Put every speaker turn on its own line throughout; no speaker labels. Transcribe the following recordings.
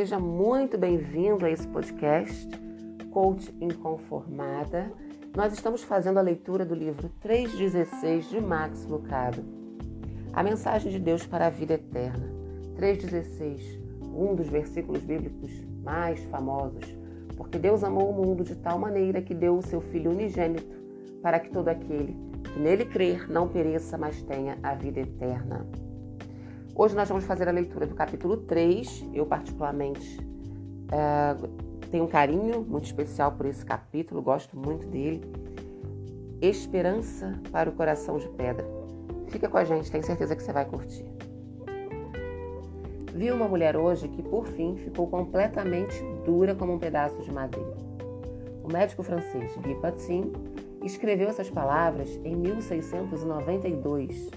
seja muito bem-vindo a esse podcast, Coach Inconformada. Nós estamos fazendo a leitura do livro 3,16 de Max Lucado. A mensagem de Deus para a vida eterna. 3,16, um dos versículos bíblicos mais famosos, porque Deus amou o mundo de tal maneira que deu o seu Filho unigênito, para que todo aquele que nele crer não pereça, mas tenha a vida eterna. Hoje nós vamos fazer a leitura do capítulo 3. Eu, particularmente, é, tenho um carinho muito especial por esse capítulo, gosto muito dele. Esperança para o coração de pedra. Fica com a gente, tenho certeza que você vai curtir. Vi uma mulher hoje que, por fim, ficou completamente dura como um pedaço de madeira. O médico francês Guy Patin escreveu essas palavras em 1692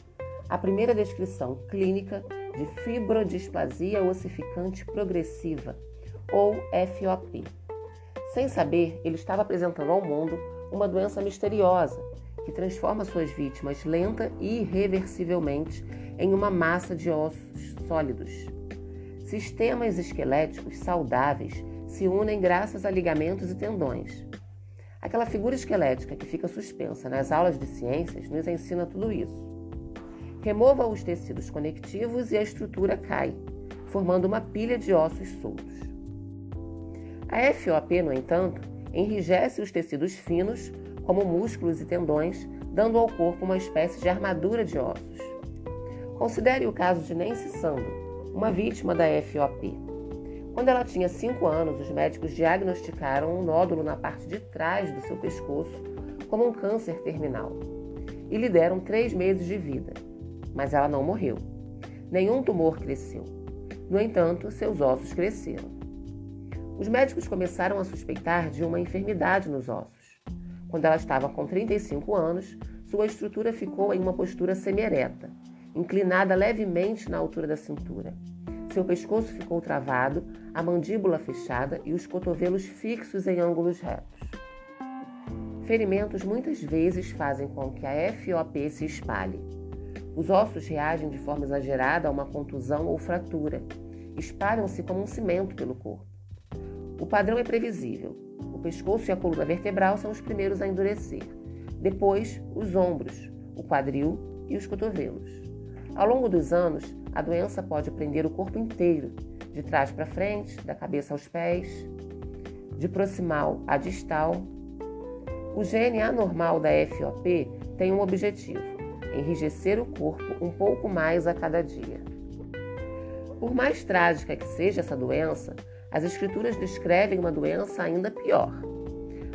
a primeira descrição clínica de fibrodisplasia ossificante progressiva, ou FOP. Sem saber, ele estava apresentando ao mundo uma doença misteriosa que transforma suas vítimas lenta e irreversivelmente em uma massa de ossos sólidos. Sistemas esqueléticos saudáveis se unem graças a ligamentos e tendões. Aquela figura esquelética que fica suspensa nas aulas de ciências nos ensina tudo isso. Remova os tecidos conectivos e a estrutura cai, formando uma pilha de ossos soltos. A FOP, no entanto, enrijece os tecidos finos, como músculos e tendões, dando ao corpo uma espécie de armadura de ossos. Considere o caso de Nancy Sando, uma vítima da FOP. Quando ela tinha 5 anos, os médicos diagnosticaram um nódulo na parte de trás do seu pescoço como um câncer terminal e lhe deram 3 meses de vida mas ela não morreu. Nenhum tumor cresceu. No entanto, seus ossos cresceram. Os médicos começaram a suspeitar de uma enfermidade nos ossos. Quando ela estava com 35 anos, sua estrutura ficou em uma postura semi-ereta, inclinada levemente na altura da cintura. Seu pescoço ficou travado, a mandíbula fechada e os cotovelos fixos em ângulos retos. Ferimentos muitas vezes fazem com que a FOP se espalhe. Os ossos reagem de forma exagerada a uma contusão ou fratura. Espalham-se como um cimento pelo corpo. O padrão é previsível. O pescoço e a coluna vertebral são os primeiros a endurecer. Depois, os ombros, o quadril e os cotovelos. Ao longo dos anos, a doença pode prender o corpo inteiro, de trás para frente, da cabeça aos pés, de proximal a distal. O gene anormal da FOP tem um objetivo: enrijecer o corpo um pouco mais a cada dia. Por mais trágica que seja essa doença, as escrituras descrevem uma doença ainda pior: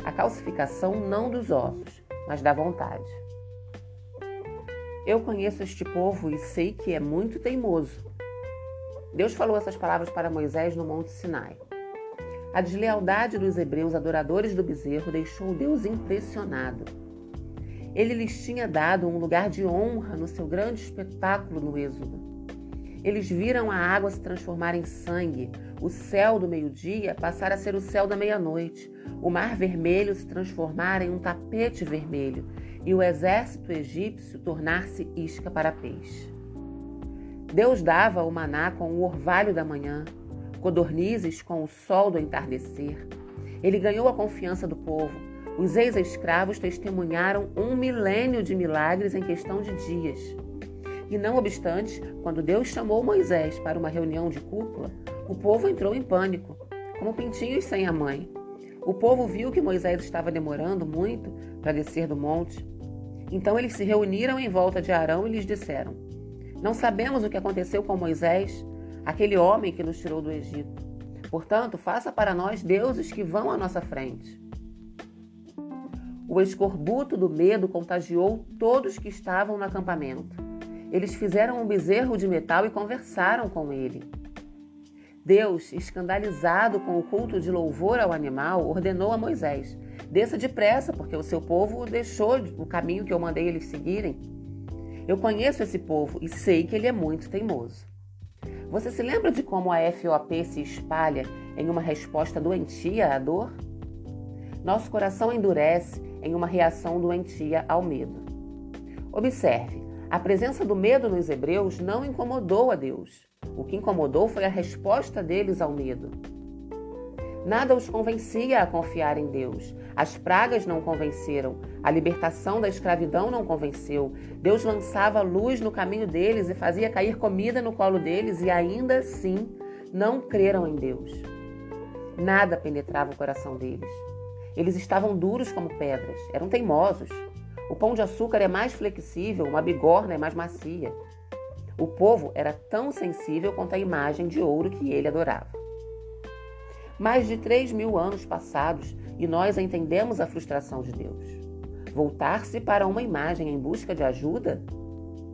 a calcificação não dos ossos, mas da vontade. Eu conheço este povo e sei que é muito teimoso. Deus falou essas palavras para Moisés no Monte Sinai. A deslealdade dos hebreus adoradores do bezerro deixou Deus impressionado. Ele lhes tinha dado um lugar de honra no seu grande espetáculo no Êxodo. Eles viram a água se transformar em sangue, o céu do meio-dia passar a ser o céu da meia-noite, o mar vermelho se transformar em um tapete vermelho e o exército egípcio tornar-se isca para peixe. Deus dava o maná com o orvalho da manhã, codornizes com o sol do entardecer. Ele ganhou a confiança do povo os ex-escravos testemunharam um milênio de milagres em questão de dias. E não obstante, quando Deus chamou Moisés para uma reunião de cúpula, o povo entrou em pânico, como pintinhos sem a mãe. O povo viu que Moisés estava demorando muito para descer do monte. Então eles se reuniram em volta de Arão e lhes disseram: Não sabemos o que aconteceu com Moisés, aquele homem que nos tirou do Egito. Portanto, faça para nós deuses que vão à nossa frente. O escorbuto do medo contagiou todos que estavam no acampamento. Eles fizeram um bezerro de metal e conversaram com ele. Deus, escandalizado com o culto de louvor ao animal, ordenou a Moisés: Desça depressa, porque o seu povo deixou o caminho que eu mandei eles seguirem. Eu conheço esse povo e sei que ele é muito teimoso. Você se lembra de como a FOP se espalha em uma resposta doentia à dor? Nosso coração endurece em uma reação doentia ao medo. Observe, A presença do medo nos hebreus não incomodou a Deus. O que incomodou foi a resposta deles ao medo. Nada os convencia a confiar em Deus. As pragas não convenceram, a libertação da escravidão não convenceu. Deus lançava luz no caminho deles e fazia cair comida no colo deles, e ainda assim não creram em Deus. Nada penetrava o coração deles. Eles estavam duros como pedras, eram teimosos. O pão de açúcar é mais flexível, uma bigorna é mais macia. O povo era tão sensível quanto a imagem de ouro que ele adorava. Mais de três mil anos passados e nós entendemos a frustração de Deus. Voltar-se para uma imagem em busca de ajuda?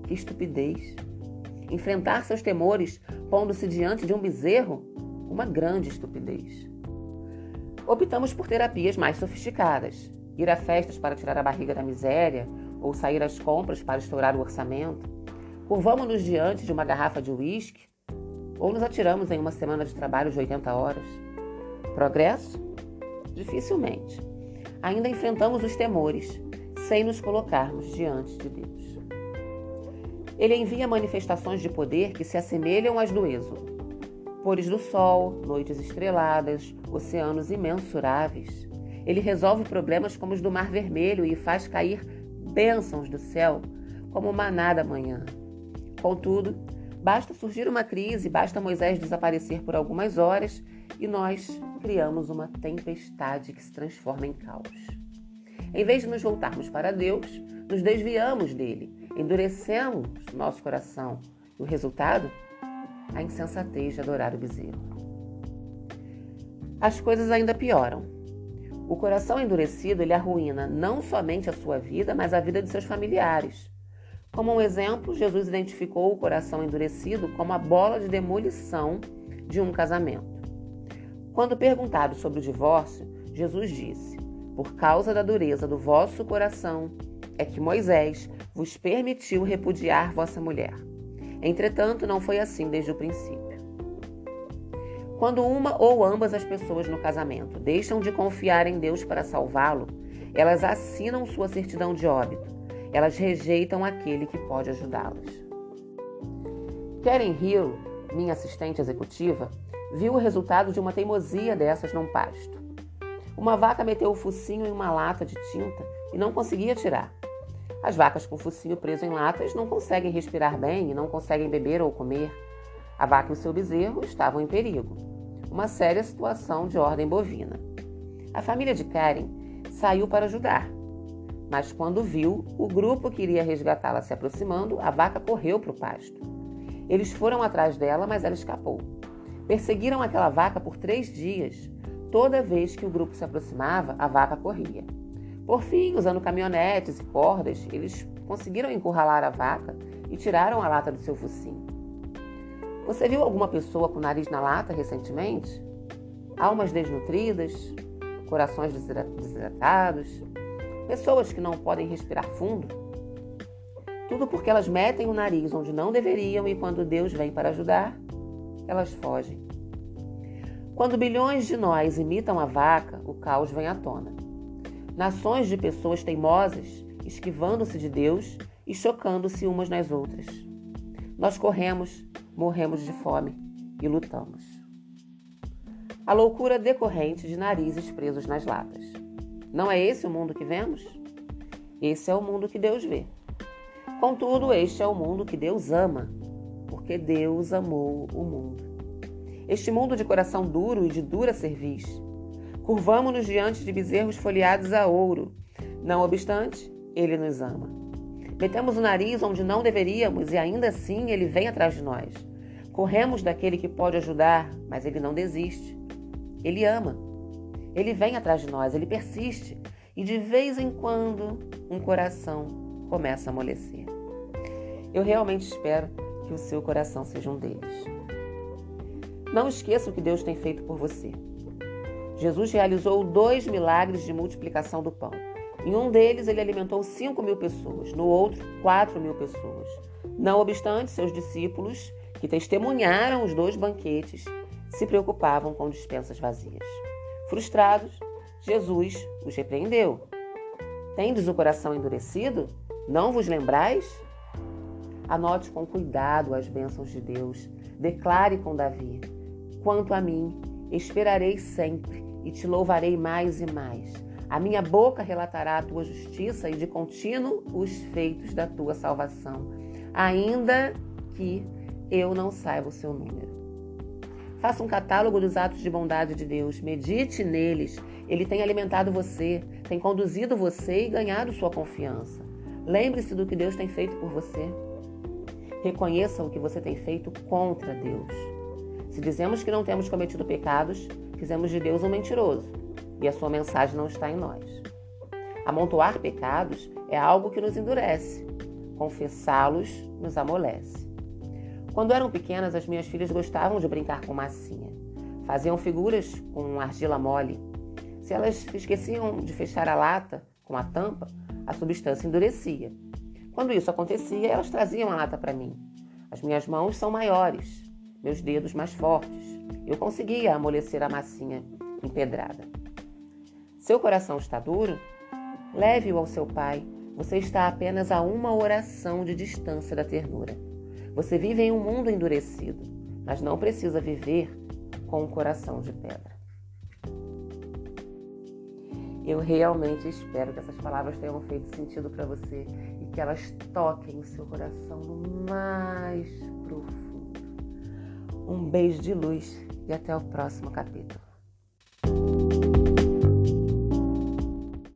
Que estupidez! Enfrentar seus temores pondo-se diante de um bezerro? Uma grande estupidez. Optamos por terapias mais sofisticadas. Ir a festas para tirar a barriga da miséria ou sair às compras para estourar o orçamento. Curvamos-nos diante de uma garrafa de uísque ou nos atiramos em uma semana de trabalho de 80 horas. Progresso? Dificilmente. Ainda enfrentamos os temores, sem nos colocarmos diante de Deus. Ele envia manifestações de poder que se assemelham às do Êxodo. Pores do sol, noites estreladas, oceanos imensuráveis. Ele resolve problemas como os do Mar Vermelho e faz cair bênçãos do céu, como maná da manhã. Contudo, basta surgir uma crise, basta Moisés desaparecer por algumas horas e nós criamos uma tempestade que se transforma em caos. Em vez de nos voltarmos para Deus, nos desviamos dele, endurecemos nosso coração. E o resultado? A insensatez de adorar o bezerro. As coisas ainda pioram. O coração endurecido ele arruína não somente a sua vida, mas a vida de seus familiares. Como um exemplo, Jesus identificou o coração endurecido como a bola de demolição de um casamento. Quando perguntado sobre o divórcio, Jesus disse: Por causa da dureza do vosso coração, é que Moisés vos permitiu repudiar vossa mulher. Entretanto, não foi assim desde o princípio. Quando uma ou ambas as pessoas no casamento deixam de confiar em Deus para salvá-lo, elas assinam sua certidão de óbito. Elas rejeitam aquele que pode ajudá-las. Karen Hill, minha assistente executiva, viu o resultado de uma teimosia dessas num pasto. Uma vaca meteu o focinho em uma lata de tinta e não conseguia tirar. As vacas com focinho preso em latas não conseguem respirar bem e não conseguem beber ou comer. A vaca e o seu bezerro estavam em perigo. Uma séria situação de ordem bovina. A família de Karen saiu para ajudar, mas quando viu o grupo que iria resgatá-la se aproximando, a vaca correu para o pasto. Eles foram atrás dela, mas ela escapou. Perseguiram aquela vaca por três dias. Toda vez que o grupo se aproximava, a vaca corria. Por fim, usando caminhonetes e cordas, eles conseguiram encurralar a vaca e tiraram a lata do seu focinho. Você viu alguma pessoa com o nariz na lata recentemente? Almas desnutridas, corações desidratados, pessoas que não podem respirar fundo? Tudo porque elas metem o nariz onde não deveriam e quando Deus vem para ajudar, elas fogem. Quando bilhões de nós imitam a vaca, o caos vem à tona. Nações de pessoas teimosas, esquivando-se de Deus e chocando-se umas nas outras. Nós corremos, morremos de fome e lutamos. A loucura decorrente de narizes presos nas latas. Não é esse o mundo que vemos? Esse é o mundo que Deus vê. Contudo, este é o mundo que Deus ama porque Deus amou o mundo. Este mundo de coração duro e de dura cerviz. Curvamo-nos diante de bezerros folheados a ouro. Não obstante, ele nos ama. Metemos o nariz onde não deveríamos e ainda assim ele vem atrás de nós. Corremos daquele que pode ajudar, mas ele não desiste. Ele ama. Ele vem atrás de nós, ele persiste. E de vez em quando, um coração começa a amolecer. Eu realmente espero que o seu coração seja um deles. Não esqueça o que Deus tem feito por você. Jesus realizou dois milagres de multiplicação do pão. Em um deles, ele alimentou cinco mil pessoas, no outro, quatro mil pessoas. Não obstante, seus discípulos, que testemunharam os dois banquetes, se preocupavam com dispensas vazias. Frustrados, Jesus os repreendeu. Tendes o coração endurecido? Não vos lembrais? Anote com cuidado as bênçãos de Deus. Declare com Davi: Quanto a mim, esperarei sempre e te louvarei mais e mais. A minha boca relatará a tua justiça e de contínuo os feitos da tua salvação, ainda que eu não saiba o seu número. Faça um catálogo dos atos de bondade de Deus, medite neles. Ele tem alimentado você, tem conduzido você e ganhado sua confiança. Lembre-se do que Deus tem feito por você. Reconheça o que você tem feito contra Deus. Se dizemos que não temos cometido pecados, fizemos de Deus um mentiroso e a sua mensagem não está em nós. Amontoar pecados é algo que nos endurece, confessá-los nos amolece. Quando eram pequenas, as minhas filhas gostavam de brincar com massinha. Faziam figuras com argila mole. Se elas esqueciam de fechar a lata com a tampa, a substância endurecia quando isso acontecia, elas traziam a lata para mim. As minhas mãos são maiores, meus dedos mais fortes. Eu conseguia amolecer a massinha empedrada. Seu coração está duro? Leve-o ao seu pai. Você está apenas a uma oração de distância da ternura. Você vive em um mundo endurecido, mas não precisa viver com um coração de pedra. Eu realmente espero que essas palavras tenham feito sentido para você e que elas toquem o seu coração no mais profundo. Um beijo de luz e até o próximo capítulo.